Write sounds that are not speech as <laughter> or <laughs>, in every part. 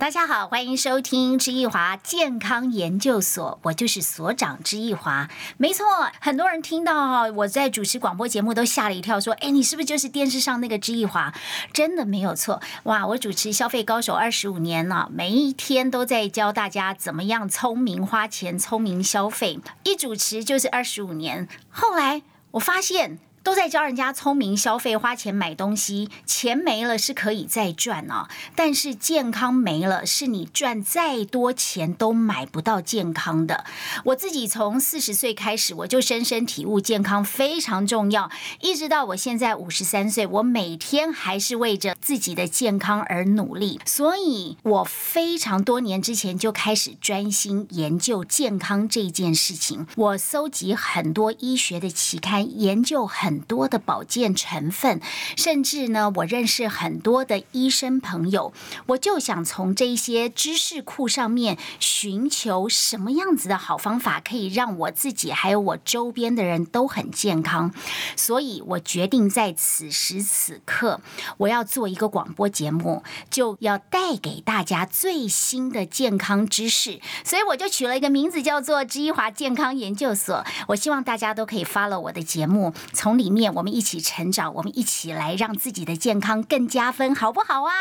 大家好，欢迎收听知易华健康研究所，我就是所长知易华。没错，很多人听到我在主持广播节目都吓了一跳，说：“哎，你是不是就是电视上那个知易华？”真的没有错，哇！我主持消费高手二十五年了，每一天都在教大家怎么样聪明花钱、聪明消费，一主持就是二十五年。后来我发现。都在教人家聪明消费，花钱买东西，钱没了是可以再赚哦，但是健康没了，是你赚再多钱都买不到健康的。我自己从四十岁开始，我就深深体悟健康非常重要，一直到我现在五十三岁，我每天还是为着自己的健康而努力。所以，我非常多年之前就开始专心研究健康这件事情。我搜集很多医学的期刊，研究很。很多的保健成分，甚至呢，我认识很多的医生朋友，我就想从这些知识库上面寻求什么样子的好方法，可以让我自己还有我周边的人都很健康。所以我决定在此时此刻，我要做一个广播节目，就要带给大家最新的健康知识。所以我就取了一个名字，叫做知华健康研究所。我希望大家都可以 follow 我的节目，从里面我们一起成长，我们一起来让自己的健康更加分，好不好啊？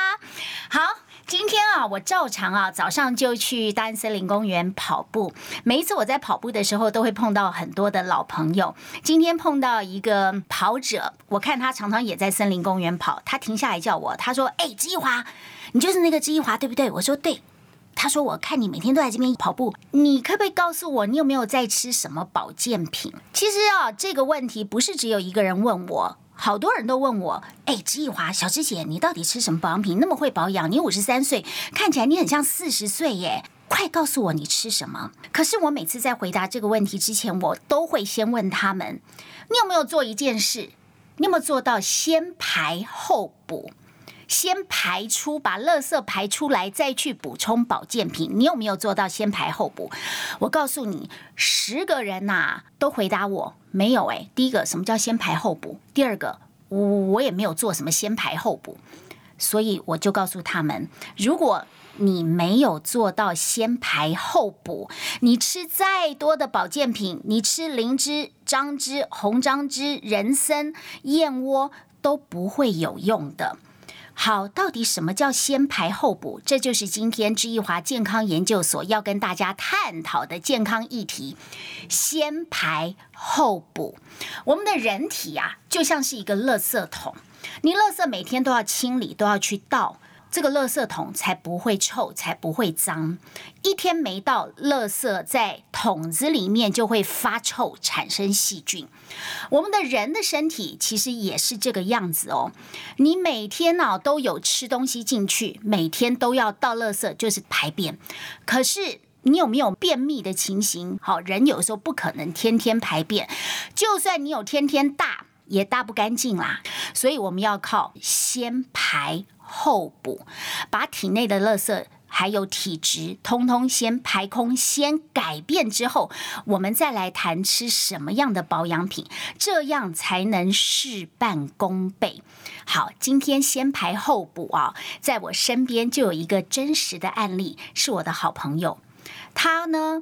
好，今天啊，我照常啊，早上就去大安森林公园跑步。每一次我在跑步的时候，都会碰到很多的老朋友。今天碰到一个跑者，我看他常常也在森林公园跑，他停下来叫我，他说：“哎，志一华，你就是那个志一华，对不对？”我说：“对。”他说：“我看你每天都在这边跑步，你可不可以告诉我，你有没有在吃什么保健品？”其实啊，这个问题不是只有一个人问我，好多人都问我。哎，植艺华，小芝姐，你到底吃什么保养品？那么会保养？你五十三岁，看起来你很像四十岁耶！快告诉我你吃什么？可是我每次在回答这个问题之前，我都会先问他们：你有没有做一件事？你有没有做到先排后补？先排出，把垃圾排出来，再去补充保健品。你有没有做到先排后补？我告诉你，十个人呐都回答我没有。哎，第一个什么叫先排后补？第二个我我也没有做什么先排后补，所以我就告诉他们，如果你没有做到先排后补，你吃再多的保健品，你吃灵芝、樟芝、红樟芝、人参、燕窝都不会有用的。好，到底什么叫先排后补？这就是今天知易华健康研究所要跟大家探讨的健康议题。先排后补，我们的人体啊，就像是一个垃圾桶，你垃圾每天都要清理，都要去倒。这个垃圾桶才不会臭，才不会脏。一天没到，垃圾在桶子里面就会发臭，产生细菌。我们的人的身体其实也是这个样子哦。你每天呢都有吃东西进去，每天都要倒垃圾，就是排便。可是你有没有便秘的情形？好，人有时候不可能天天排便，就算你有天天大，也大不干净啦。所以我们要靠先排。后补，把体内的垃圾还有体质通通先排空，先改变之后，我们再来谈吃什么样的保养品，这样才能事半功倍。好，今天先排后补啊，在我身边就有一个真实的案例，是我的好朋友，他呢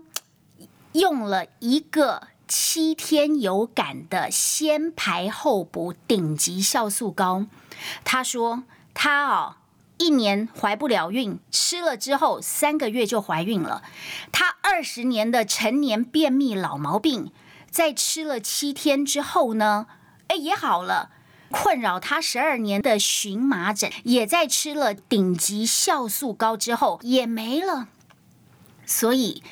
用了一个七天有感的先排后补顶级酵素膏，他说。她哦，一年怀不了孕，吃了之后三个月就怀孕了。她二十年的成年便秘老毛病，在吃了七天之后呢，哎也好了。困扰她十二年的荨麻疹，也在吃了顶级酵素膏之后也没了。所以。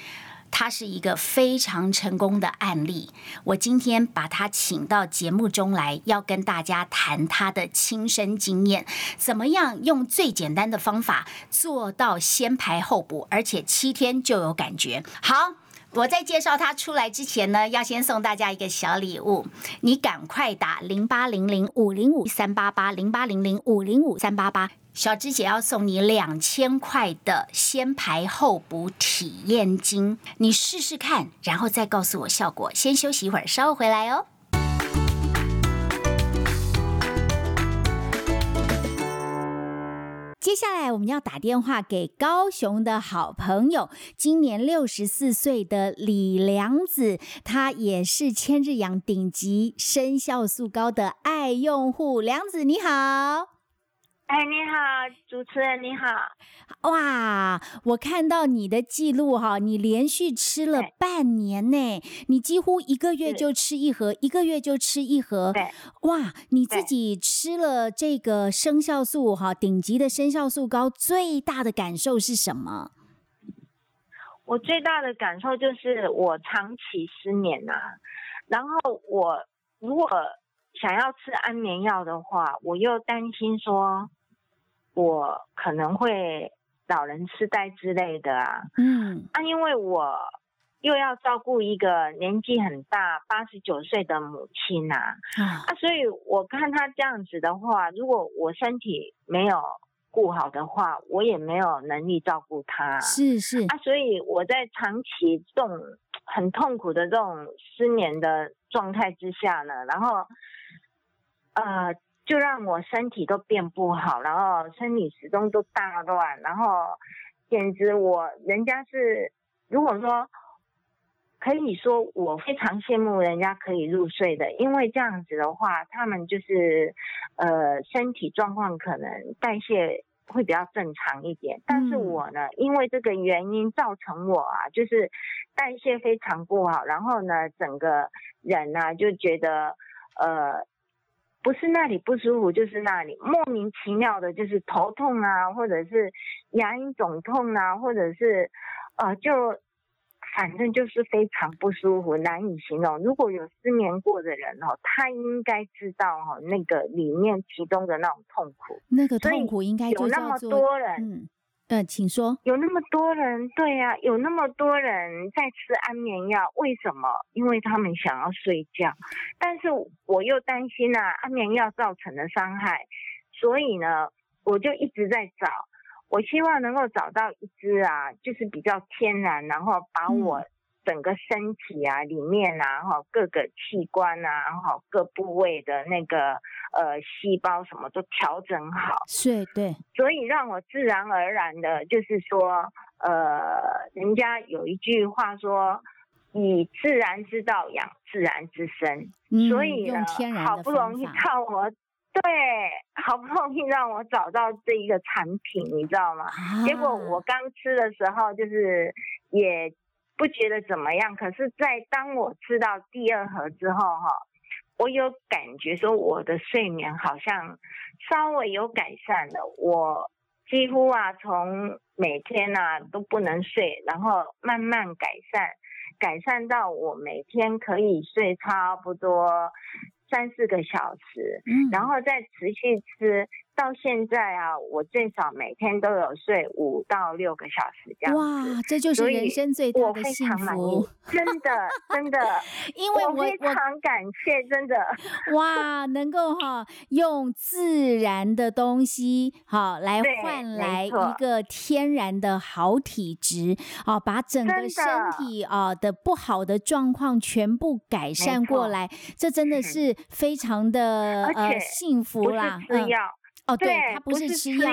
他是一个非常成功的案例，我今天把他请到节目中来，要跟大家谈他的亲身经验，怎么样用最简单的方法做到先排后补，而且七天就有感觉。好，我在介绍他出来之前呢，要先送大家一个小礼物，你赶快打零八零零五零五三八八零八零零五零五三八八。小芝姐要送你两千块的先排后补体验金，你试试看，然后再告诉我效果。先休息一会儿，稍后回来哦。接下来我们要打电话给高雄的好朋友，今年六十四岁的李良子，他也是千日养顶级生酵素高的爱用户。良子你好。哎，你好，主持人你好！哇，我看到你的记录哈，你连续吃了半年呢，你几乎一个月就吃一盒，一个月就吃一盒。对，哇，你自己吃了这个生酵素哈，顶级的生酵素膏，最大的感受是什么？我最大的感受就是我长期失眠呐，然后我如果想要吃安眠药的话，我又担心说。我可能会老人痴呆之类的啊，嗯，啊，因为我又要照顾一个年纪很大八十九岁的母亲呐，啊，所以我看他这样子的话，如果我身体没有顾好的话，我也没有能力照顾他，是是。啊，所以我在长期这种很痛苦的这种失眠的状态之下呢，然后，呃。就让我身体都变不好，然后生理时钟都大乱，然后简直我人家是如果说可以说我非常羡慕人家可以入睡的，因为这样子的话，他们就是呃身体状况可能代谢会比较正常一点。但是我呢，因为这个原因造成我啊，就是代谢非常不好，然后呢，整个人呢就觉得呃。不是那里不舒服，就是那里莫名其妙的，就是头痛啊，或者是牙龈肿痛啊，或者是呃，就反正就是非常不舒服，难以形容。如果有失眠过的人哦，他应该知道哈，那个里面其中的那种痛苦，那个痛苦应该有那么多人。呃，请说。有那么多人，对呀，有那么多人在吃安眠药，为什么？因为他们想要睡觉，但是我又担心啊，安眠药造成的伤害，所以呢，我就一直在找，我希望能够找到一支啊，就是比较天然，然后把我。整个身体啊，里面啊，哈，各个器官啊，哈，各部位的那个呃细胞什么都调整好，是，对，所以让我自然而然的，就是说，呃，人家有一句话说，以自然之道养自然之身，所以呢，好不容易靠我，对，好不容易让我找到这一个产品，你知道吗？结果我刚吃的时候，就是也。不觉得怎么样，可是，在当我吃到第二盒之后，哈，我有感觉说我的睡眠好像稍微有改善了。我几乎啊，从每天啊都不能睡，然后慢慢改善，改善到我每天可以睡差不多三四个小时，然后再持续吃。到现在啊，我最少每天都有睡五到六个小时这样哇，这就是人生最大的幸福，真的真的。因为我非常感谢，真的哇，能够哈用自然的东西好来换来一个天然的好体质啊，把整个身体啊的不好的状况全部改善过来，这真的是非常的呃幸福啦。嗯。哦，对，他不是吃药，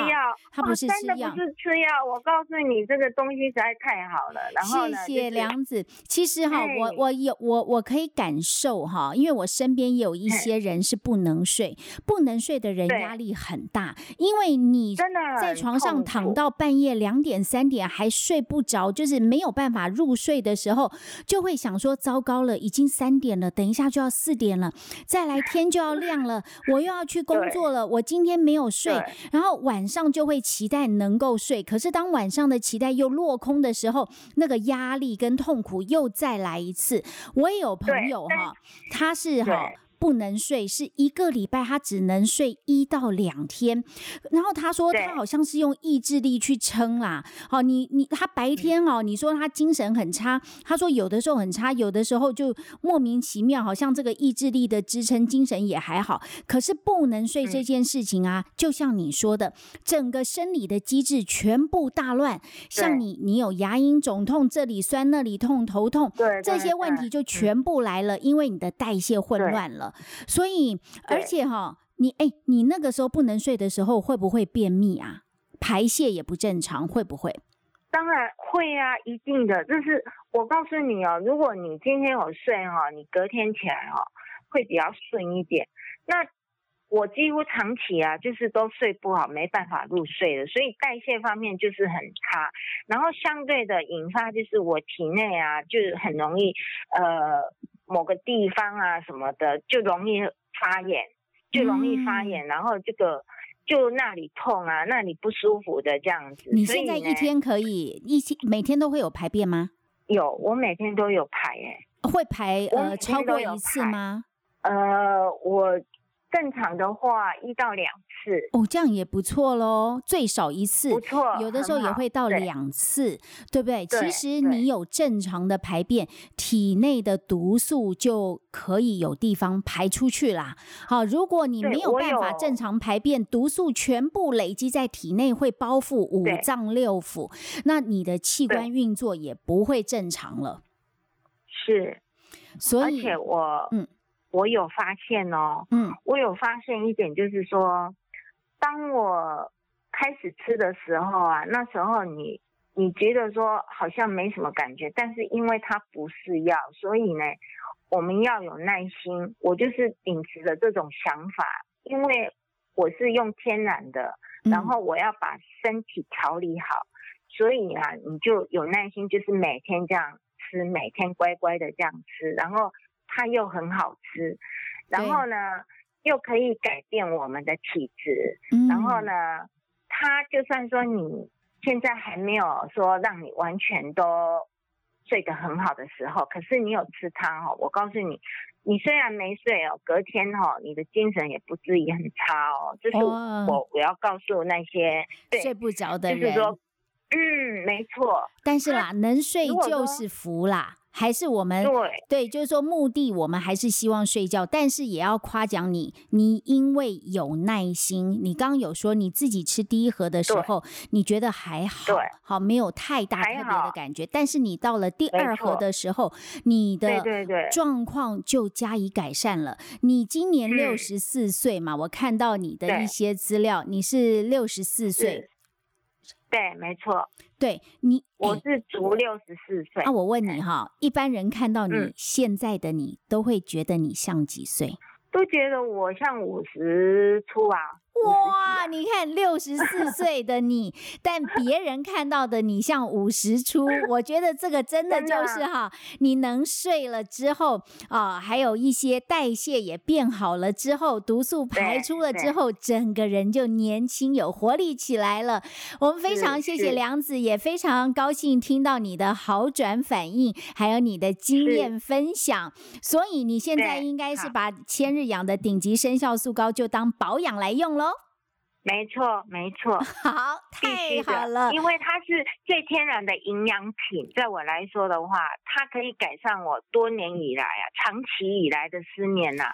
他不是吃药，不是吃药。我告诉你，这个东西实在太好了。然后谢谢梁子。其实哈，我我有我我可以感受哈，因为我身边有一些人是不能睡，不能睡的人压力很大。因为你真的在床上躺到半夜两点三点还睡不着，就是没有办法入睡的时候，就会想说：糟糕了，已经三点了，等一下就要四点了，再来天就要亮了，我又要去工作了，我今天没有。睡，然后晚上就会期待能够睡，可是当晚上的期待又落空的时候，那个压力跟痛苦又再来一次。我也有朋友哈，他是哈。不能睡是一个礼拜，他只能睡一到两天。然后他说他好像是用意志力去撑啦。好，你你他白天哦，你说他精神很差，他说有的时候很差，有的时候就莫名其妙，好像这个意志力的支撑，精神也还好。可是不能睡这件事情啊，就像你说的，整个生理的机制全部大乱。像你，你有牙龈肿痛，这里酸那里痛，头痛，这些问题就全部来了，因为你的代谢混乱了。所以，而且哈，你哎，你那个时候不能睡的时候，会不会便秘啊？排泄也不正常，会不会？当然会啊，一定的。就是我告诉你哦，如果你今天有睡哈，你隔天起来哈会比较顺一点。那我几乎长期啊，就是都睡不好，没办法入睡的，所以代谢方面就是很差。然后相对的引发就是我体内啊，就是很容易呃某个地方啊什么的就容易发炎，就容易发炎，然后这个。就那里痛啊，那里不舒服的这样子。你现在一天可以一天每天都会有排便吗？有，我每天都有排诶。会排呃超过一次吗？呃，我。正常的话，一到两次哦，这样也不错喽，最少一次，不错。有的时候也会到两次，对不对？其实你有正常的排便，体内的毒素就可以有地方排出去啦。好，如果你没有办法正常排便，毒素全部累积在体内，会包覆五脏六腑，那你的器官运作也不会正常了。是，所以而且我嗯。我有发现哦，嗯，我有发现一点，就是说，当我开始吃的时候啊，那时候你你觉得说好像没什么感觉，但是因为它不是药，所以呢，我们要有耐心。我就是秉持着这种想法，因为我是用天然的，然后我要把身体调理好，所以啊，你就有耐心，就是每天这样吃，每天乖乖的这样吃，然后。它又很好吃，然后呢，又可以改变我们的体质。然后呢，它就算说你现在还没有说让你完全都睡得很好的时候，可是你有吃它哦，我告诉你，你虽然没睡哦，隔天哦，你的精神也不至于很差哦。这是我我要告诉那些睡不着的人，就是说嗯，没错。但是啦，能睡就是福啦。还是我们对对，就是说目的，我们还是希望睡觉，但是也要夸奖你，你因为有耐心。你刚刚有说你自己吃第一盒的时候，你觉得还好，好没有太大特别的感觉。但是你到了第二盒的时候，你的状况就加以改善了。你今年六十四岁嘛，我看到你的一些资料，你是六十四岁。对，没错，对你，我是足六十四岁。那我问你哈，一般人看到你现在的你，都会觉得你像几岁？都觉得我像五十出啊。哇，你看六十四岁的你，但别人看到的你像五十出，我觉得这个真的就是哈，你能睡了之后啊，还有一些代谢也变好了之后，毒素排出了之后，整个人就年轻有活力起来了。我们非常谢谢梁子，也非常高兴听到你的好转反应，还有你的经验分享。所以你现在应该是把千日养的顶级生酵素膏就当保养来用喽。没错，没错，<laughs> 好，太好了，因为它是最天然的营养品，在我来说的话，它可以改善我多年以来啊，长期以来的失眠呐，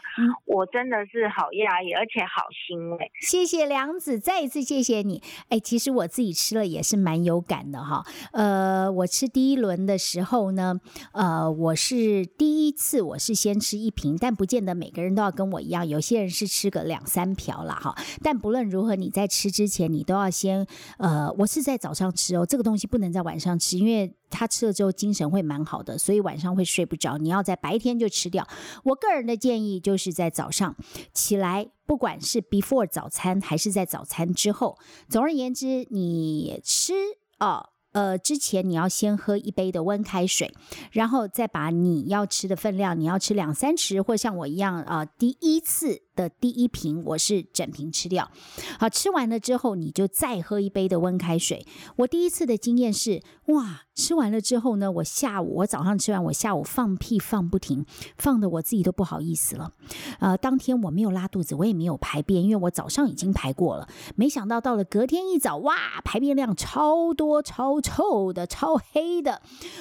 我真的是好压抑，而且好欣慰。谢谢梁子，再一次谢谢你。哎，其实我自己吃了也是蛮有感的哈。呃，我吃第一轮的时候呢，呃，我是第一次我是先吃一瓶，但不见得每个人都要跟我一样，有些人是吃个两三瓢了哈。但不论如何。你在吃之前，你都要先呃，我是在早上吃哦，这个东西不能在晚上吃，因为他吃了之后精神会蛮好的，所以晚上会睡不着。你要在白天就吃掉。我个人的建议就是在早上起来，不管是 before 早餐还是在早餐之后，总而言之，你吃哦。呃，之前你要先喝一杯的温开水，然后再把你要吃的分量，你要吃两三匙，或像我一样啊，第一次的第一瓶我是整瓶吃掉。好，吃完了之后，你就再喝一杯的温开水。我第一次的经验是，哇，吃完了之后呢，我下午我早上吃完，我下午放屁放不停，放的我自己都不好意思了。呃，当天我没有拉肚子，我也没有排便，因为我早上已经排过了。没想到到了隔天一早，哇，排便量超多超。臭的、超黑的，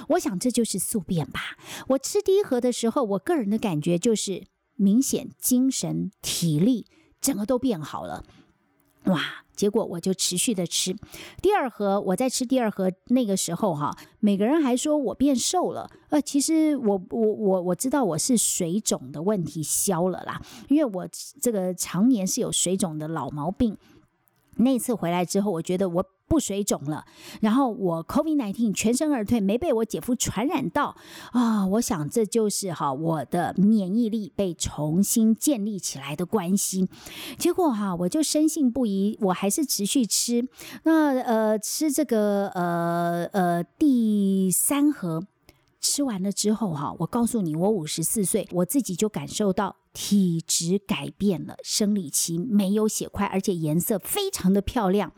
我想这就是宿便吧。我吃第一盒的时候，我个人的感觉就是明显精神、体力整个都变好了。哇！结果我就持续的吃第二盒。我在吃第二盒那个时候，哈，每个人还说我变瘦了。呃，其实我我我我知道我是水肿的问题消了啦，因为我这个常年是有水肿的老毛病。那次回来之后，我觉得我。不水肿了，然后我 COVID nineteen 全身而退，没被我姐夫传染到啊！我想这就是哈我的免疫力被重新建立起来的关系。结果哈，我就深信不疑，我还是持续吃。那呃，吃这个呃呃第三盒吃完了之后哈，我告诉你，我五十四岁，我自己就感受到。体质改变了，生理期没有血块，而且颜色非常的漂亮。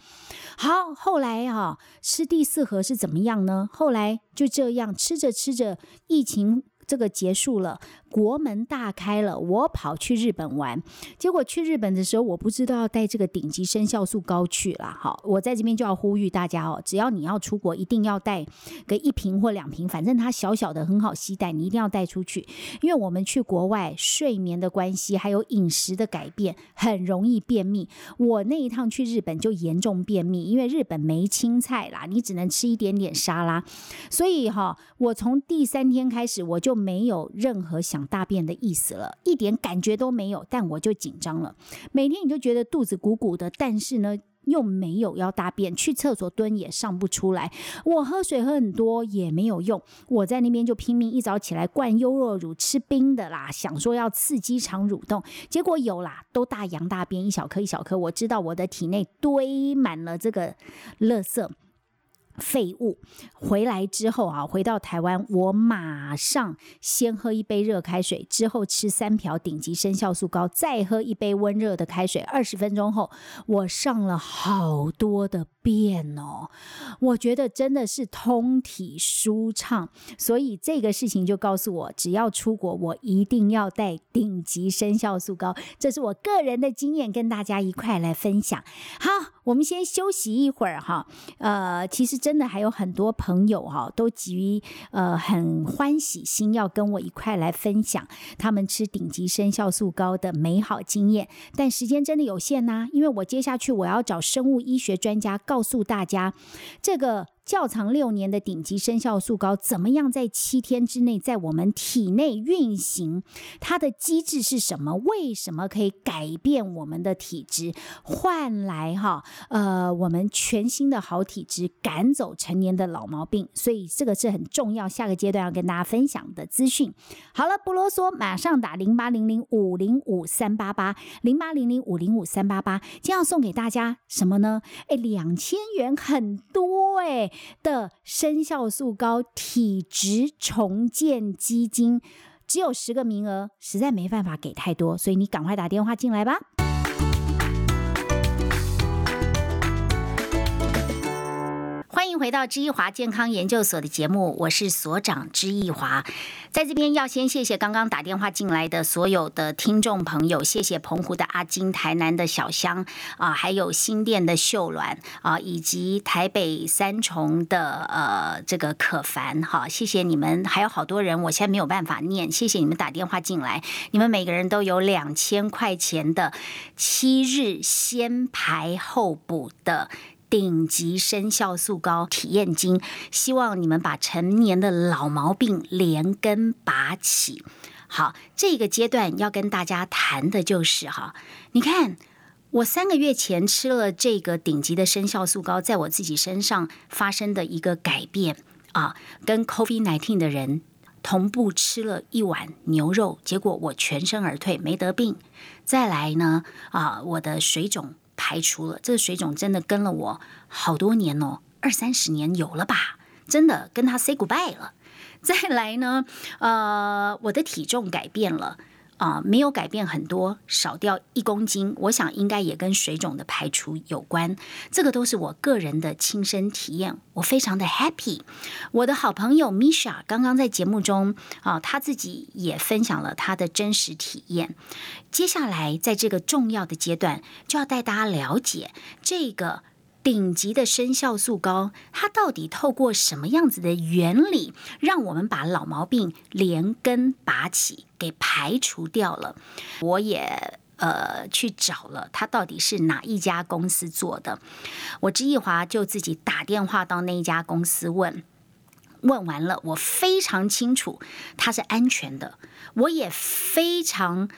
好，后来啊，吃第四盒是怎么样呢？后来就这样吃着吃着，疫情。这个结束了，国门大开了，我跑去日本玩。结果去日本的时候，我不知道要带这个顶级生酵素膏去了。好，我在这边就要呼吁大家哦，只要你要出国，一定要带个一瓶或两瓶，反正它小小的很好携带，你一定要带出去。因为我们去国外，睡眠的关系，还有饮食的改变，很容易便秘。我那一趟去日本就严重便秘，因为日本没青菜啦，你只能吃一点点沙拉。所以哈，我从第三天开始我就。没有任何想大便的意思了，一点感觉都没有，但我就紧张了。每天你就觉得肚子鼓鼓的，但是呢又没有要大便，去厕所蹲也上不出来。我喝水喝很多也没有用，我在那边就拼命一早起来灌优酪乳，吃冰的啦，想说要刺激肠蠕动，结果有啦，都大羊大便一小颗一小颗。我知道我的体内堆满了这个垃圾。废物回来之后啊，回到台湾，我马上先喝一杯热开水，之后吃三瓢顶级生酵素膏，再喝一杯温热的开水。二十分钟后，我上了好多的便哦，我觉得真的是通体舒畅。所以这个事情就告诉我，只要出国，我一定要带顶级生酵素膏。这是我个人的经验，跟大家一块来分享。好，我们先休息一会儿哈。呃，其实。真的还有很多朋友哈，都急于呃很欢喜心要跟我一块来分享他们吃顶级生酵素膏的美好经验，但时间真的有限呐，因为我接下去我要找生物医学专家告告诉大家这个。窖藏六年的顶级生酵素膏怎么样在七天之内在我们体内运行？它的机制是什么？为什么可以改变我们的体质，换来哈呃我们全新的好体质，赶走成年的老毛病？所以这个是很重要，下个阶段要跟大家分享的资讯。好了，不啰嗦，马上打零八零零五零五三八八零八零零五零五三八八，今天要送给大家什么呢？哎，两千元很多哎。的生效素高体质重建基金只有十个名额，实在没办法给太多，所以你赶快打电话进来吧。回到知易华健康研究所的节目，我是所长知易华。在这边要先谢谢刚刚打电话进来的所有的听众朋友，谢谢澎湖的阿金、台南的小香啊，还有新店的秀鸾啊，以及台北三重的呃这个可凡哈，谢谢你们，还有好多人，我现在没有办法念，谢谢你们打电话进来，你们每个人都有两千块钱的七日先排后补的。顶级生酵素膏体验金，希望你们把成年的老毛病连根拔起。好，这个阶段要跟大家谈的就是哈，你看我三个月前吃了这个顶级的生酵素膏，在我自己身上发生的一个改变啊，跟 COVID nineteen 的人同步吃了一碗牛肉，结果我全身而退，没得病。再来呢啊，我的水肿。排除了这个水肿，真的跟了我好多年哦，二三十年有了吧？真的跟他 say goodbye 了。再来呢，呃，我的体重改变了。啊，没有改变很多，少掉一公斤，我想应该也跟水肿的排除有关。这个都是我个人的亲身体验，我非常的 happy。我的好朋友 Misha 刚刚在节目中啊，他自己也分享了他的真实体验。接下来在这个重要的阶段，就要带大家了解这个。顶级的生酵素膏，它到底透过什么样子的原理，让我们把老毛病连根拔起，给排除掉了？我也呃去找了，它到底是哪一家公司做的？我之一华就自己打电话到那一家公司问，问完了，我非常清楚它是安全的，我也非常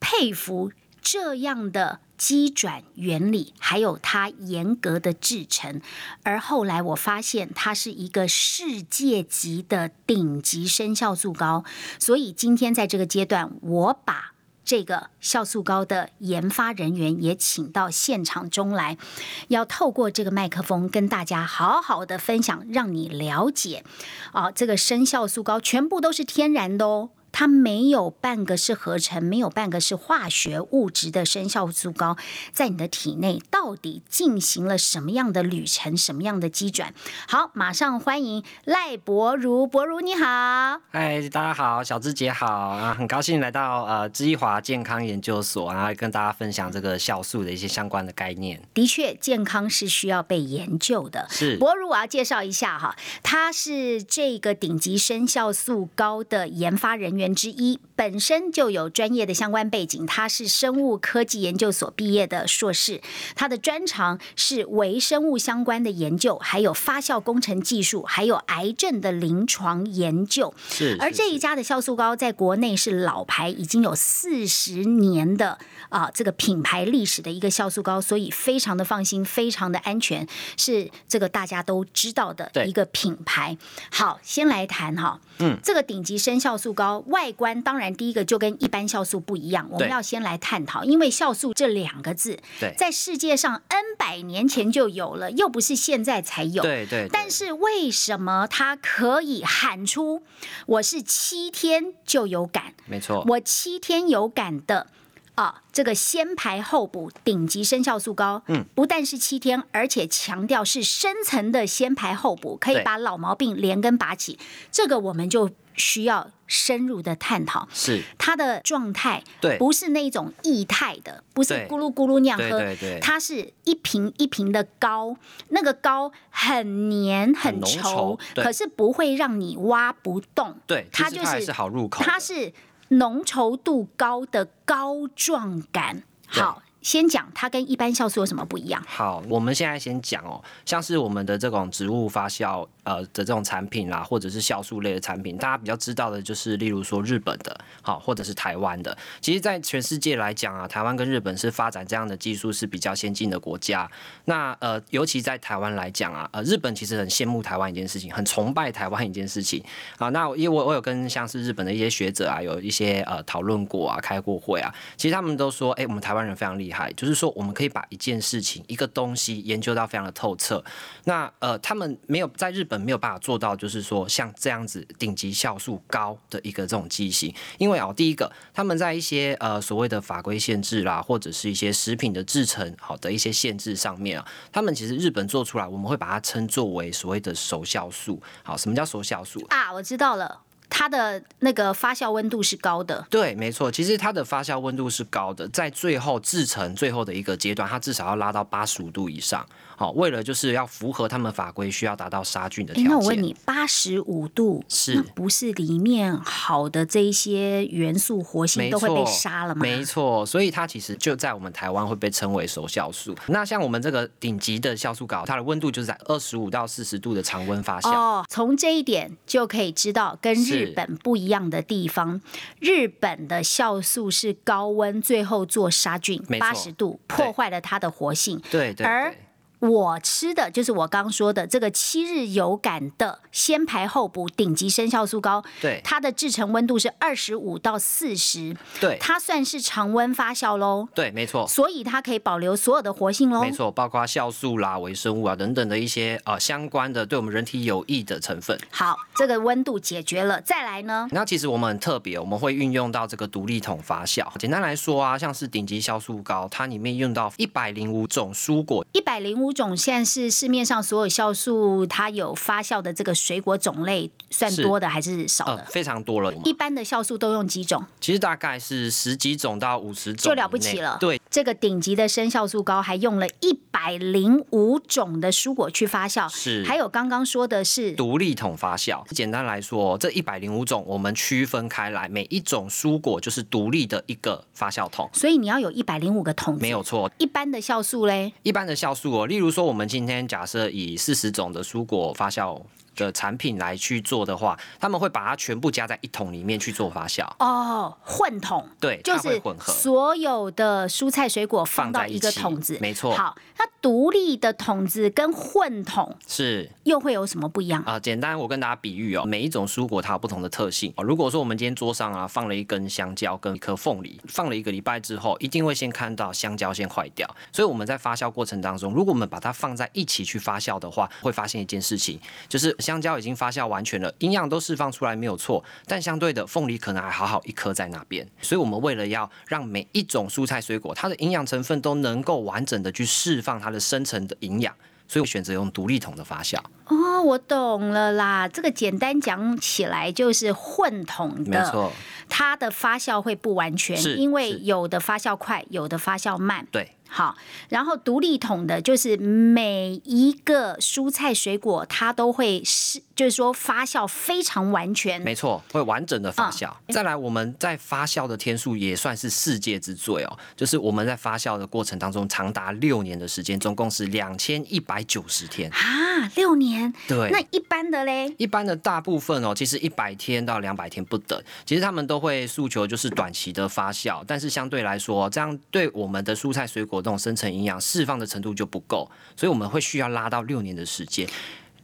佩服。这样的机转原理，还有它严格的制成，而后来我发现它是一个世界级的顶级生酵素膏，所以今天在这个阶段，我把。这个酵素膏的研发人员也请到现场中来，要透过这个麦克风跟大家好好的分享，让你了解啊，这个生酵素膏全部都是天然的哦。它没有半个是合成，没有半个是化学物质的生效素膏，在你的体内到底进行了什么样的旅程，什么样的机转？好，马上欢迎赖博如，博如你好，嗨，大家好，小芝姐好啊，很高兴来到呃知易华健康研究所，然后跟大家分享这个酵素的一些相关的概念。的确，健康是需要被研究的。是博如，我要介绍一下哈，他是这个顶级生效素膏的研发人员。之一本身就有专业的相关背景，他是生物科技研究所毕业的硕士，他的专长是微生物相关的研究，还有发酵工程技术，还有癌症的临床研究。是，而这一家的酵素膏在国内是老牌，已经有四十年的啊这个品牌历史的一个酵素膏，所以非常的放心，非常的安全，是这个大家都知道的一个品牌。好，先来谈哈，嗯，这个顶级生酵素膏。外观当然第一个就跟一般酵素不一样，我们要先来探讨，因为酵素这两个字，在世界上 N 百年前就有了，又不是现在才有。对对。但是为什么它可以喊出我是七天就有感？没错，我七天有感的啊，这个先排后补顶级生效素膏，嗯，不但是七天，而且强调是深层的先排后补，可以把老毛病连根拔起。这个我们就。需要深入的探讨，是。它的状态，对，不是那种液态的，不是咕噜咕噜那样喝，对对，它是一瓶一瓶的膏，那个膏很黏很稠，可是不会让你挖不动，对，它就是是好入口，它是浓稠度高的膏状感，好。先讲它跟一般酵素有什么不一样？好，我们现在先讲哦，像是我们的这种植物发酵呃的这种产品啦，或者是酵素类的产品，大家比较知道的就是，例如说日本的，好，或者是台湾的。其实，在全世界来讲啊，台湾跟日本是发展这样的技术是比较先进的国家。那呃，尤其在台湾来讲啊，呃，日本其实很羡慕台湾一件事情，很崇拜台湾一件事情啊。那因为我我有跟像是日本的一些学者啊，有一些呃讨论过啊，开过会啊，其实他们都说，哎，我们台湾人非常厉害。就是说，我们可以把一件事情、一个东西研究到非常的透彻。那呃，他们没有在日本没有办法做到，就是说像这样子顶级酵素高的一个这种机型。因为啊，第一个，他们在一些呃所谓的法规限制啦，或者是一些食品的制成好的一些限制上面啊，他们其实日本做出来，我们会把它称作为所谓的熟酵素。好，什么叫熟酵素啊？我知道了。它的那个发酵温度是高的，对，没错，其实它的发酵温度是高的，在最后制成最后的一个阶段，它至少要拉到八十五度以上。好，为了就是要符合他们法规，需要达到杀菌的条件。那我问你，八十五度是不是里面好的这一些元素活性都会被杀了吗？没错，所以它其实就在我们台湾会被称为熟酵素。那像我们这个顶级的酵素膏，它的温度就是在二十五到四十度的常温发酵。哦，从这一点就可以知道跟日本不一样的地方。日本的酵素是高温，最后做杀菌，八十度破坏了它的活性。对对。而我吃的就是我刚说的这个七日有感的先排后补顶级生酵素膏，对，它的制成温度是二十五到四十，对，它算是常温发酵喽，对，没错，所以它可以保留所有的活性喽，没错，包括酵素啦、微生物啊等等的一些呃相关的对我们人体有益的成分。好，这个温度解决了，再来呢？那其实我们很特别，我们会运用到这个独立桶发酵。简单来说啊，像是顶级酵素膏，它里面用到一百零五种蔬果，一百零五种现在是。市面上所有酵素，它有发酵的这个水果种类，算多的还是少的？非常多了。一般的酵素都用几种？其实大概是十几种到五十种，就了不起了。对，这个顶级的生酵素膏还用了一百零五种的蔬果去发酵。是，还有刚刚说的是独立桶发酵。简单来说，这一百零五种我们区分开来，每一种蔬果就是独立的一个发酵桶。所以你要有一百零五个桶，没有错。一般的酵素嘞？一般的酵素哦，例如说我们今天。假设以四十种的蔬果发酵的产品来去做的话，他们会把它全部加在一桶里面去做发酵。哦，混桶，对，就是混合。所有的蔬菜水果放到一个桶子，没错好，那独立的桶子跟混桶是又会有什么不一样？啊、简单我跟大家比喻哦，每一种蔬果它有不同的特性哦。如果说我们今天桌上啊放了一根香蕉跟一颗凤梨，放了一个礼拜之后，一定会先看到香蕉先坏掉。所以我们在发酵过程当中，如果我们把它放在一起去发酵的话，会发现一件事情，就是香蕉已经发酵完全了，营养都释放出来没有错，但相对的凤梨可能还好好一颗在那边。所以我们为了要让每一种蔬菜水果它的营养成分都能够完整的去释放它的深层的营养。所以我选择用独立桶的发酵，哦，我懂了啦。这个简单讲起来就是混桶的，没错，它的发酵会不完全，是因为有的发酵快，有的发酵慢。对。好，然后独立桶的就是每一个蔬菜水果它都会是，就是说发酵非常完全。没错，会完整的发酵。嗯再来，我们在发酵的天数也算是世界之最哦，就是我们在发酵的过程当中长达六年的时间，总共是两千一百九十天。啊，六年。对，那一般的嘞？一般的大部分哦，其实一百天到两百天不等，其实他们都会诉求就是短期的发酵，但是相对来说，这样对我们的蔬菜水果这种深层营养释放的程度就不够，所以我们会需要拉到六年的时间。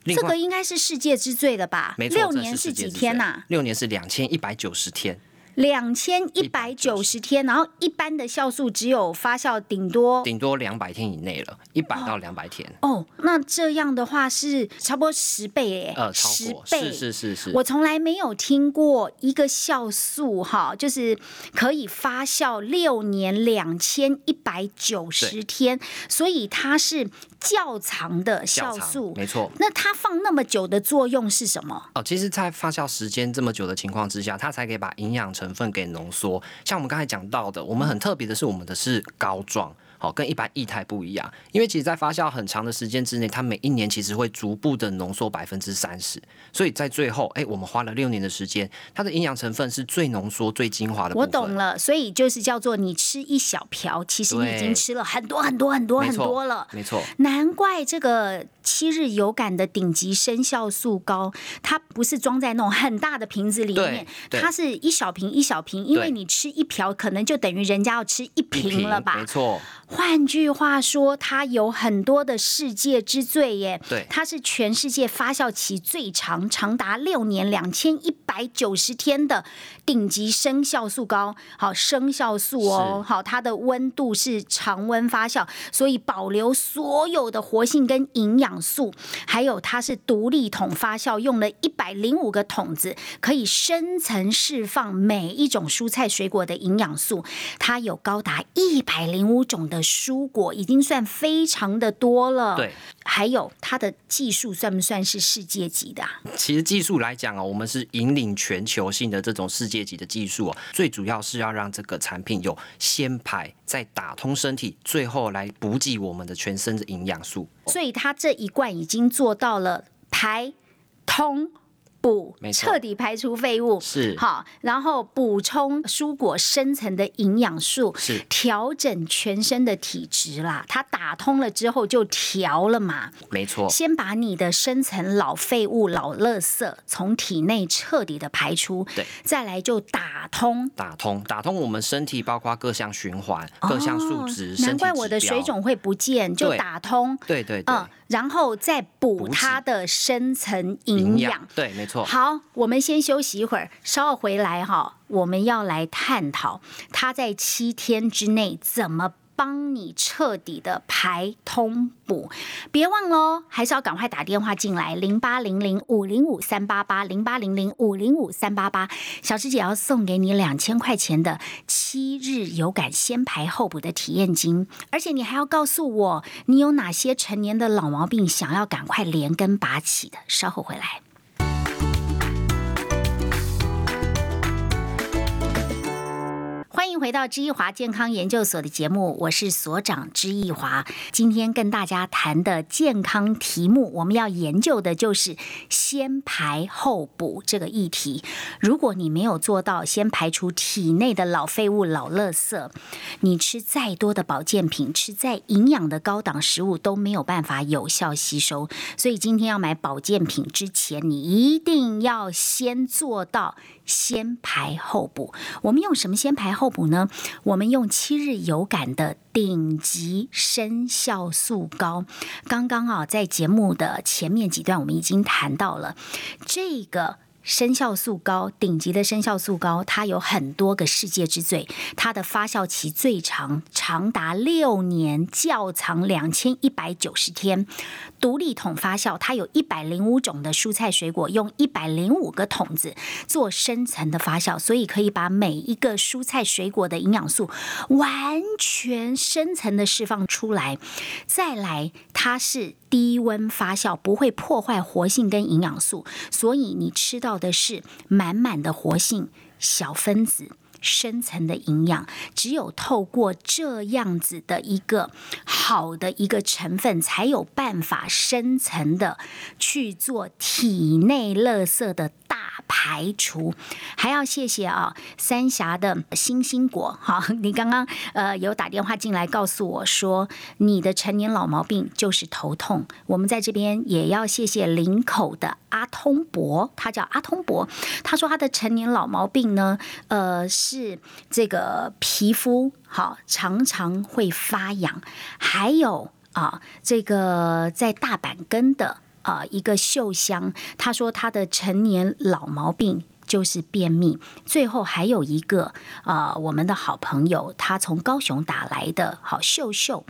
这个应该是世界之最了吧？没错，六年是几天呐、最六年是两千一百九十天。两千一百九十天，然后一般的酵素只有发酵顶多顶多两百天以内了，一百到两百天，哦，那这样的话是差不多十倍哎，呃，超十，倍。是是是是，我从来没有听过一个酵素哈，就是可以发酵六年两千一百九十天，所以它是较长的酵素。没错。那它放那么久的作用是什么？哦，其实，在发酵时间这么久的情况之下，它才可以把营养成分给浓缩。像我们刚才讲到的，我们很特别的是，我们的是膏状。好，跟一般液态不一样，因为其实，在发酵很长的时间之内，它每一年其实会逐步的浓缩百分之三十，所以在最后，哎、我们花了六年的时间，它的营养成分是最浓缩、最精华的部我。懂了，所以就是叫做你吃一小瓢，其实你已经吃了很多很多很多很多了。没错，难怪这个七日有感的顶级生酵素膏，它不是装在那种很大的瓶子里面，它是一小瓶一小瓶，因为你吃一瓢，可能就等于人家要吃一一瓶了吧没？错，换句话说，它有很多的世界之最耶。对它是全世界发酵期最长，长达六年两千一百九十天的顶级生酵素膏。好，生酵素哦，好，它的温度是常温发酵，所以保留所有的活性跟营养素。还有它是独立桶发酵，用了一百零五个桶子，可以深层释放每一种蔬菜水果的营养素。它有高达一百零五种的蔬果，已经算非常的多了。对。还有它的技术算不算是世界级的、啊？其实技术来讲啊，我们是引领全球性的这种世界级的技术哦，最主要是要让这个产品有先排，再打通身体，最后来补给我们的全身的营养素。所以它这一罐已经做到了排通。补彻底排除废物是好，然后补充蔬果深层的营养素，是调整全身的体质啦。它打通了之后就调了嘛，没错，先把你的深层老废物、老垃圾从体内彻底的排出，对，再来就打通。打通打通我们身体，包括各项循环、各项数值，难怪我的水。肿会不见，就打通。对对对，嗯，然后再补它的深层营养。对，没错。好，我们先休息一会儿，稍后回来哈，我们要来探讨他在七天之内怎么帮你彻底的排通补。别忘喽，还是要赶快打电话进来，零八零零五零五三八八，零八零零五零五三八八。小师姐要送给你两千块钱的七日有感先排后补的体验金，而且你还要告诉我你有哪些成年的老毛病想要赶快连根拔起的。稍后回来。回到知易华健康研究所的节目，我是所长知易华。今天跟大家谈的健康题目，我们要研究的就是先排后补这个议题。如果你没有做到先排除体内的老废物、老垃圾，你吃再多的保健品，吃再营养的高档食物都没有办法有效吸收。所以今天要买保健品之前，你一定要先做到。先排后补，我们用什么先排后补呢？我们用七日有感的顶级生酵素膏。刚刚啊，在节目的前面几段，我们已经谈到了这个。生酵素膏，顶级的生酵素膏，它有很多个世界之最，它的发酵期最长，长达六年，窖藏两千一百九十天，独立桶发酵，它有一百零五种的蔬菜水果，用一百零五个桶子做深层的发酵，所以可以把每一个蔬菜水果的营养素完全深层的释放出来。再来，它是。低温发酵不会破坏活性跟营养素，所以你吃到的是满满的活性小分子。深层的营养，只有透过这样子的一个好的一个成分，才有办法深层的去做体内垃圾的大排除。还要谢谢啊，三峡的星星果，<laughs> 好，你刚刚呃有打电话进来告诉我说，你的成年老毛病就是头痛。我们在这边也要谢谢林口的阿通博，他叫阿通博，他说他的成年老毛病呢，呃。是这个皮肤好，常常会发痒，还有啊，这个在大阪根的啊一个秀香，他说他的成年老毛病。就是便秘，最后还有一个啊，我们的好朋友，他从高雄打来的，好秀秀，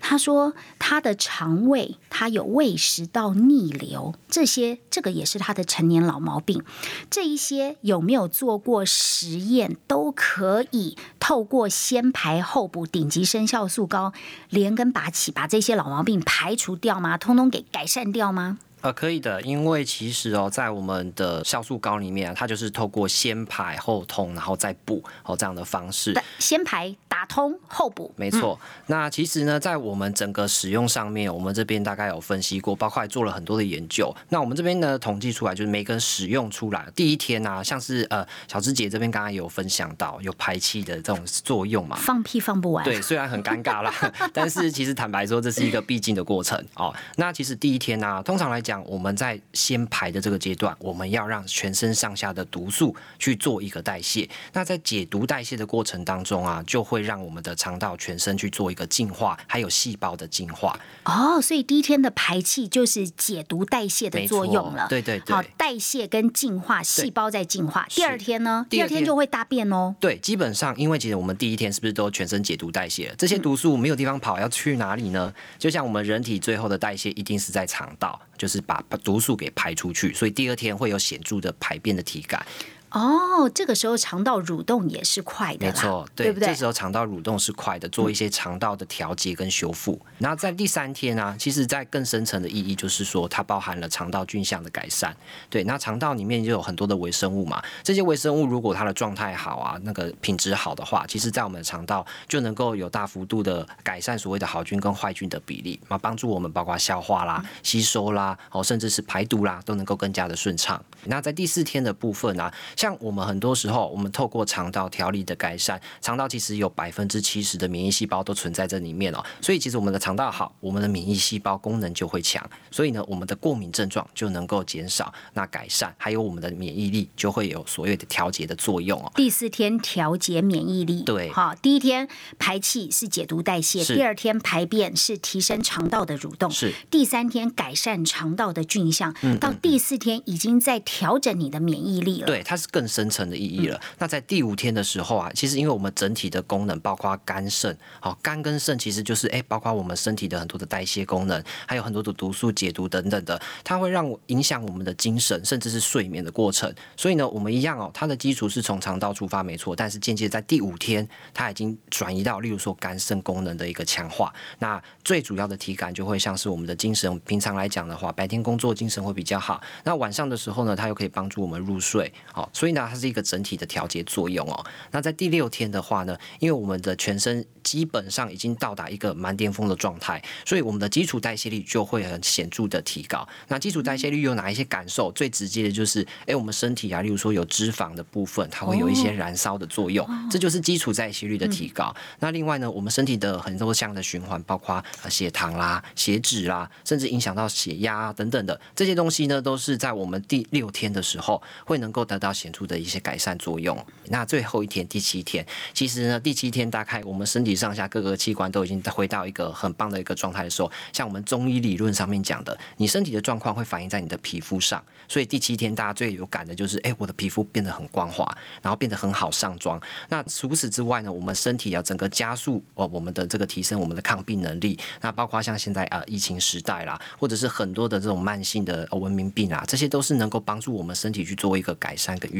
他说他的肠胃他有胃食道逆流，这些这个也是他的成年老毛病，这一些有没有做过实验，都可以透过先排后补顶级生酵素膏连根拔起，把这些老毛病排除掉吗？通通给改善掉吗？呃，可以的，因为其实哦，在我们的酵素膏里面，它就是透过先排后通，然后再补哦这样的方式。先排打通后补，没错。那其实呢，在我们整个使用上面，我们这边大概有分析过，包括做了很多的研究。那我们这边呢，统计出来就是每个人使用出来第一天啊，像是呃小芝姐这边刚刚有分享到有排气的这种作用嘛，放屁放不完。对，虽然很尴尬啦，<laughs> 但是其实坦白说，这是一个必经的过程哦。那其实第一天呢，通常来讲，我们在先排的这个阶段，我们要让全身上下的毒素去做一个代谢。那在解毒代谢的过程当中啊，就会让我们的肠道全身去做一个净化，还有细胞的净化。哦，所以第一天的排气就是解毒代谢的作用了。对对对，好，代谢跟净化，细胞在净化。第二天呢？第二天就会大便哦。对，基本上因为其实我们第一天是不是都全身解毒代谢了？这些毒素没有地方跑，要去哪里呢？就像我们人体最后的代谢一定是在肠道。就是把毒素给排出去，所以第二天会有显著的排便的体感。哦，这个时候肠道蠕动也是快的，没错，对不对？这时候肠道蠕动是快的，做一些肠道的调节跟修复。然后在第三天呢，其实在更深层的意义就是说，它包含了肠道菌相的改善。对，那肠道里面就有很多的微生物嘛，这些微生物如果它的状态好啊，那个品质好的话，其实在我们的肠道就能够有大幅度的改善所谓的好菌跟坏菌的比例，那帮助我们包括消化啦、吸收啦，哦，甚至是排毒啦，都能够更加的顺畅。那在第四天的部分呢？像我们很多时候，我们透过肠道调理的改善，肠道其实有百分之七十的免疫细胞都存在这里面哦。所以其实我们的肠道好，我们的免疫细胞功能就会强，所以呢，我们的过敏症状就能够减少，那改善，还有我们的免疫力就会有所谓的调节的作用哦。第四天调节免疫力，对，好，第一天排气是解毒代谢，第二天排便是提升肠道的蠕动，是第三天改善肠道的菌相，到第四天已经在调整你的免疫力了。对，它是更深。层的意义了。那在第五天的时候啊，其实因为我们整体的功能包括肝肾，好肝跟肾其实就是哎，包括我们身体的很多的代谢功能，还有很多的毒素解毒等等的，它会让影响我们的精神，甚至是睡眠的过程。所以呢，我们一样哦，它的基础是从肠道出发，没错。但是间接在第五天，它已经转移到例如说肝肾功能的一个强化。那最主要的体感就会像是我们的精神，平常来讲的话，白天工作精神会比较好。那晚上的时候呢，它又可以帮助我们入睡，好所以呢，它是一个整体的调节作用哦。那在第六天的话呢，因为我们的全身基本上已经到达一个蛮巅峰的状态，所以我们的基础代谢率就会很显著的提高。那基础代谢率有哪一些感受？最直接的就是，哎，我们身体啊，例如说有脂肪的部分，它会有一些燃烧的作用，这就是基础代谢率的提高。那另外呢，我们身体的很多项的循环，包括血糖啦、血脂啦，甚至影响到血压等等的这些东西呢，都是在我们第六天的时候会能够得到显显著的一些改善作用。那最后一天第七天，其实呢，第七天大概我们身体上下各个器官都已经回到一个很棒的一个状态的时候，像我们中医理论上面讲的，你身体的状况会反映在你的皮肤上，所以第七天大家最有感的就是，哎，我的皮肤变得很光滑，然后变得很好上妆。那除此之外呢，我们身体要整个加速哦，我们的这个提升我们的抗病能力。那包括像现在啊疫情时代啦，或者是很多的这种慢性的文明病啊，这些都是能够帮助我们身体去做一个改善跟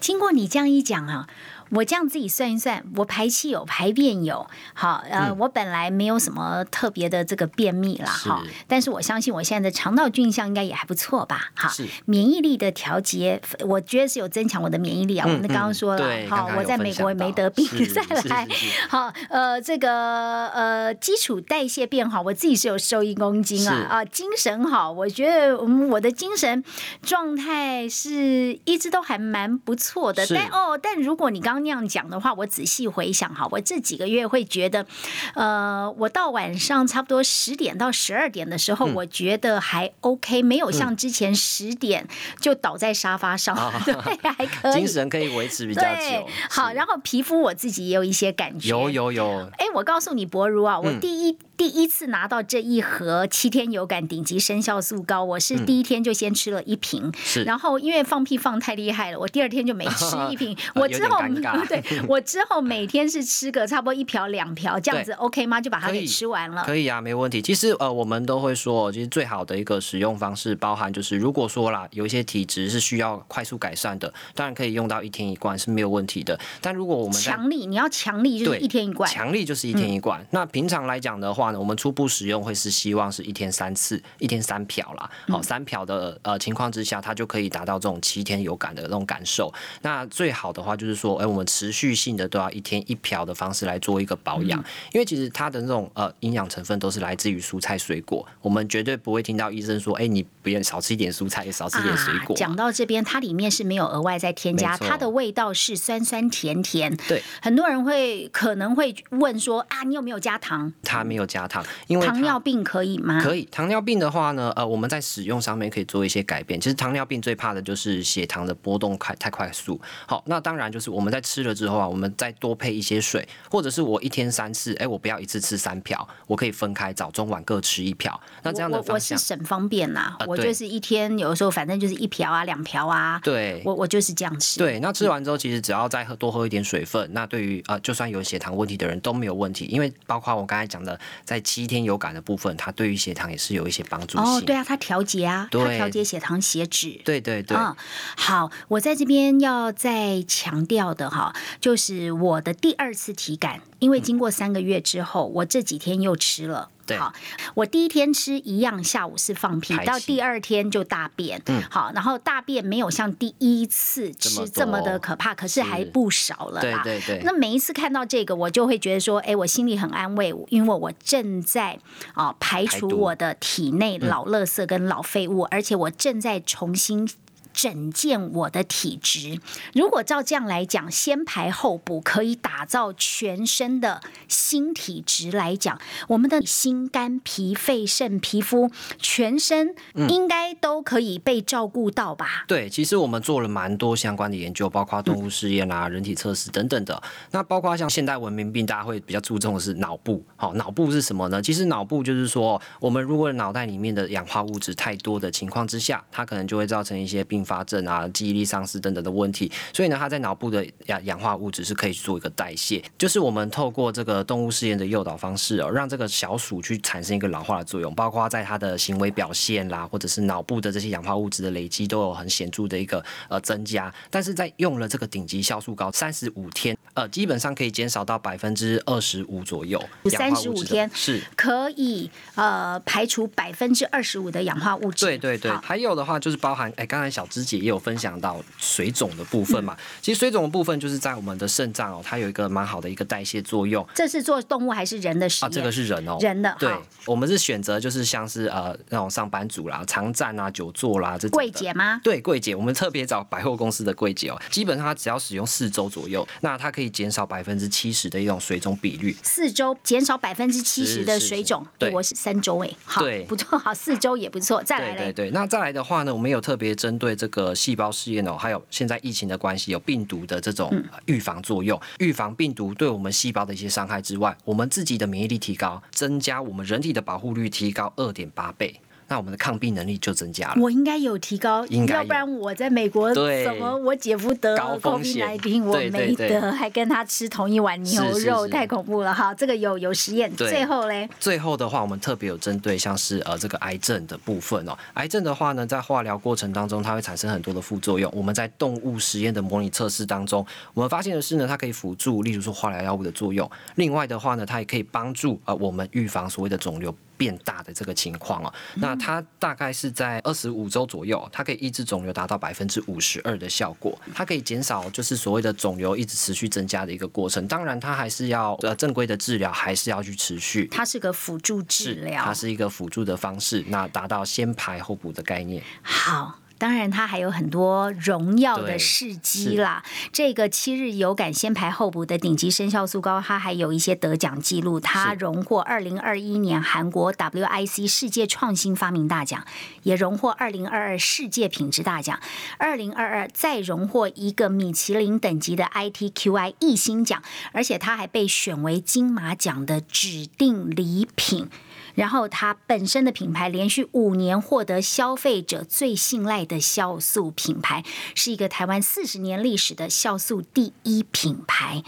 经过你这样一讲啊。我这样自己算一算，我排气有，排便有，好，呃，我本来没有什么特别的这个便秘了，哈，但是我相信我现在的肠道菌相应该也还不错吧，哈，免疫力的调节，我觉得是有增强我的免疫力啊。我们刚刚说了，好，我在美国也没得病，再来，好，呃，这个呃基础代谢变好，我自己是有瘦一公斤啊，啊，精神好，我觉得我的精神状态是一直都还蛮不错的，但哦，但如果你刚那样讲的话，我仔细回想哈，我这几个月会觉得，呃，我到晚上差不多十点到十二点的时候，我觉得还 OK，没有像之前十点就倒在沙发上，<laughs> 对，还可以，精神可以维持比较久。好，然后皮肤我自己也有一些感觉，有有有。哎，我告诉你，博如啊，我第一。第一次拿到这一盒七天有感顶级生效素膏，我是第一天就先吃了一瓶，然后因为放屁放太厉害了，我第二天就没吃一瓶。<laughs> 我之后 <laughs> 对 <laughs> 我之后每天是吃个差不多一瓢两瓢这样子，OK 吗？就把它给吃完了。可以啊，没问题。其实呃，我们都会说，其实最好的一个使用方式，包含就是如果说啦，有一些体质是需要快速改善的，当然可以用到一天一罐是没有问题的。但如果我们强力，你要强力就是一天一罐，强力就是一天一罐。那平常来讲的话。我们初步使用会是希望是一天三次，一天三瓢啦。好，三瓢的呃情况之下，它就可以达到这种七天有感的那种感受。那最好的话就是说，哎，我们持续性的都要一天一瓢的方式来做一个保养，因为其实它的那种呃营养成分都是来自于蔬菜水果，我们绝对不会听到医生说，哎，你不要少吃一点蔬菜，也少吃一点水果。讲到这边，它里面是没有额外再添加，它的味道是酸酸甜甜。对，很多人会可能会问说，啊，你有没有加糖？它没有加糖，因为糖尿病可以吗？可以。糖尿病的话呢，呃，我们在使用上面可以做一些改变。其实糖尿病最怕的就是血糖的波动快太快速。好，那当然就是我们在吃了之后啊，我们再多配一些水，或者是我一天三次，哎，我不要一次吃三瓢，我可以分开早中晚各吃一瓢。那这样的我我是省方便呐，我就是一天有的时候反正就是一瓢啊两瓢啊。对，我我就是这样吃。对，那吃完之后其实只要再喝多喝一点水分，那对于呃就算有血糖问题的人都没有问题，因为包括我刚才讲的在七天有感的部分，它对于血糖也是有一些帮助哦，对啊，它调节啊，它调节血糖、血脂。对对对。嗯，好，我在这边要再强调的哈，就是我的第二次体感，因为经过三个月之后，我这几天又吃了。好，我第一天吃一样，下午是放屁，到第二天就大便。嗯，好，然后大便没有像第一次吃这么的可怕，可是还不少了啦。对对对。那每一次看到这个，我就会觉得说，哎，我心里很安慰，因为我正在啊排除我的体内老垃圾跟老废物，而且我正在重新。整健我的体质，如果照这样来讲，先排后补，可以打造全身的新体质来讲，我们的心肝脾肺肾皮肤全身应该都可以被照顾到吧？对，其实我们做了蛮多相关的研究，包括动物试验啊、人体测试等等的。那包括像现代文明病，大家会比较注重的是脑部。好，脑部是什么呢？其实脑部就是说，我们如果脑袋里面的氧化物质太多的情况之下，它可能就会造成一些病。发症啊，记忆力丧失等等的问题，所以呢，它在脑部的氧氧化物质是可以做一个代谢，就是我们透过这个动物试验的诱导方式哦，让这个小鼠去产生一个老化的作用，包括在它的行为表现啦，或者是脑部的这些氧化物质的累积都有很显著的一个呃增加。但是在用了这个顶级酵素膏三十五天呃，基本上可以减少到百分之二十五左右，氧化物质的35天是。可以呃排除百分之二十五的氧化物质。对对对，还有的话就是包含，哎，刚才小芝姐也有分享到水肿的部分嘛。嗯其实水肿的部分就是在我们的肾脏哦，它有一个蛮好的一个代谢作用这是做动物还是人的实啊，这个是人哦，人的对，我们是选择就是像是呃那种上班族啦、常站啊、久坐啦这种柜姐吗？对柜姐，我们特别找百货公司的柜姐哦，基本上它只要使用四周左右，那它可以减少百分之七十的一种水肿比率。四周减少百分之七十的水肿，对我是三周哎，好，对不错，好，四周也不错，再来，对对对，那再来的话呢，我们有特别针对这个细胞试验哦，还有现在疫情的关系，有病毒的这种预防作用，预防病毒对我们细胞的一些伤害之外，我们自己的免疫力提高，增加我们人体的保护率提高二点八倍，那我们的抗病能力就增加了。我应该有提高，应该要不然我在美国对怎么我姐夫得高风险 COVID-19，我对对对没得，还跟他吃同一碗牛肉，是是是太恐怖了哈！这个有有实验，最后嘞，最后的话，我们特别有针对像是呃这个癌症的部分哦。癌症的话呢，在化疗过程当中，它会产生很多的副作用。我们在动物实验的模拟测试当中，我们发现的是呢，它可以辅助，例如说化疗药物的作用。另外的话呢，它也可以帮助呃我们预防所谓的肿瘤。变大的这个情况哦，那它大概是在二十五周左右，它可以抑制肿瘤达到百分之五十二的效果，它可以减少就是所谓的肿瘤一直持续增加的一个过程。当然，它还是要呃正规的治疗，还是要去持续。它是个辅助治，疗它，是一个辅助的方式，那达到先排后补的概念。好。当然，它还有很多荣耀的事迹啦。这个七日有感先排后补的顶级生肖素膏，它还有一些得奖记录。它荣获二零二一年韩国 WIC 世界创新发明大奖，也荣获二零二二世界品质大奖，二零二二再荣获一个米其林等级的 ITQI 一星奖，而且它还被选为金马奖的指定礼品。然后它本身的品牌连续五年获得消费者最信赖的酵素品牌，是一个台湾四十年历史的酵素第一品牌。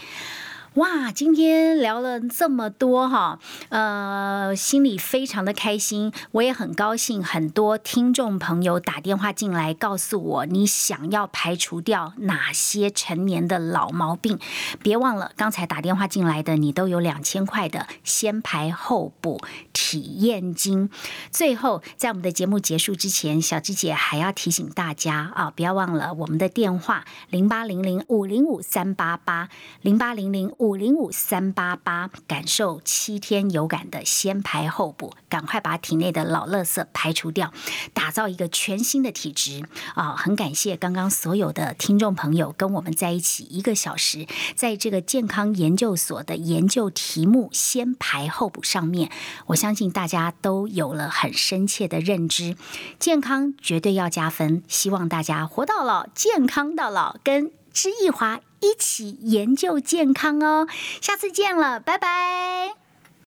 哇，今天聊了这么多哈，呃，心里非常的开心，我也很高兴，很多听众朋友打电话进来告诉我，你想要排除掉哪些陈年的老毛病。别忘了，刚才打电话进来的你都有两千块的先排后补体验金。最后，在我们的节目结束之前，小芝姐还要提醒大家啊，不要忘了我们的电话零八零零五零五三八八零八零零五零五三八八，感受七天有感的先排后补，赶快把体内的老垃圾排除掉，打造一个全新的体质啊！很感谢刚刚所有的听众朋友跟我们在一起一个小时，在这个健康研究所的研究题目先排后补上面，我相信大家都有了很深切的认知，健康绝对要加分，希望大家活到老，健康到老，跟知易华一起研究健康哦。下次见了，拜拜。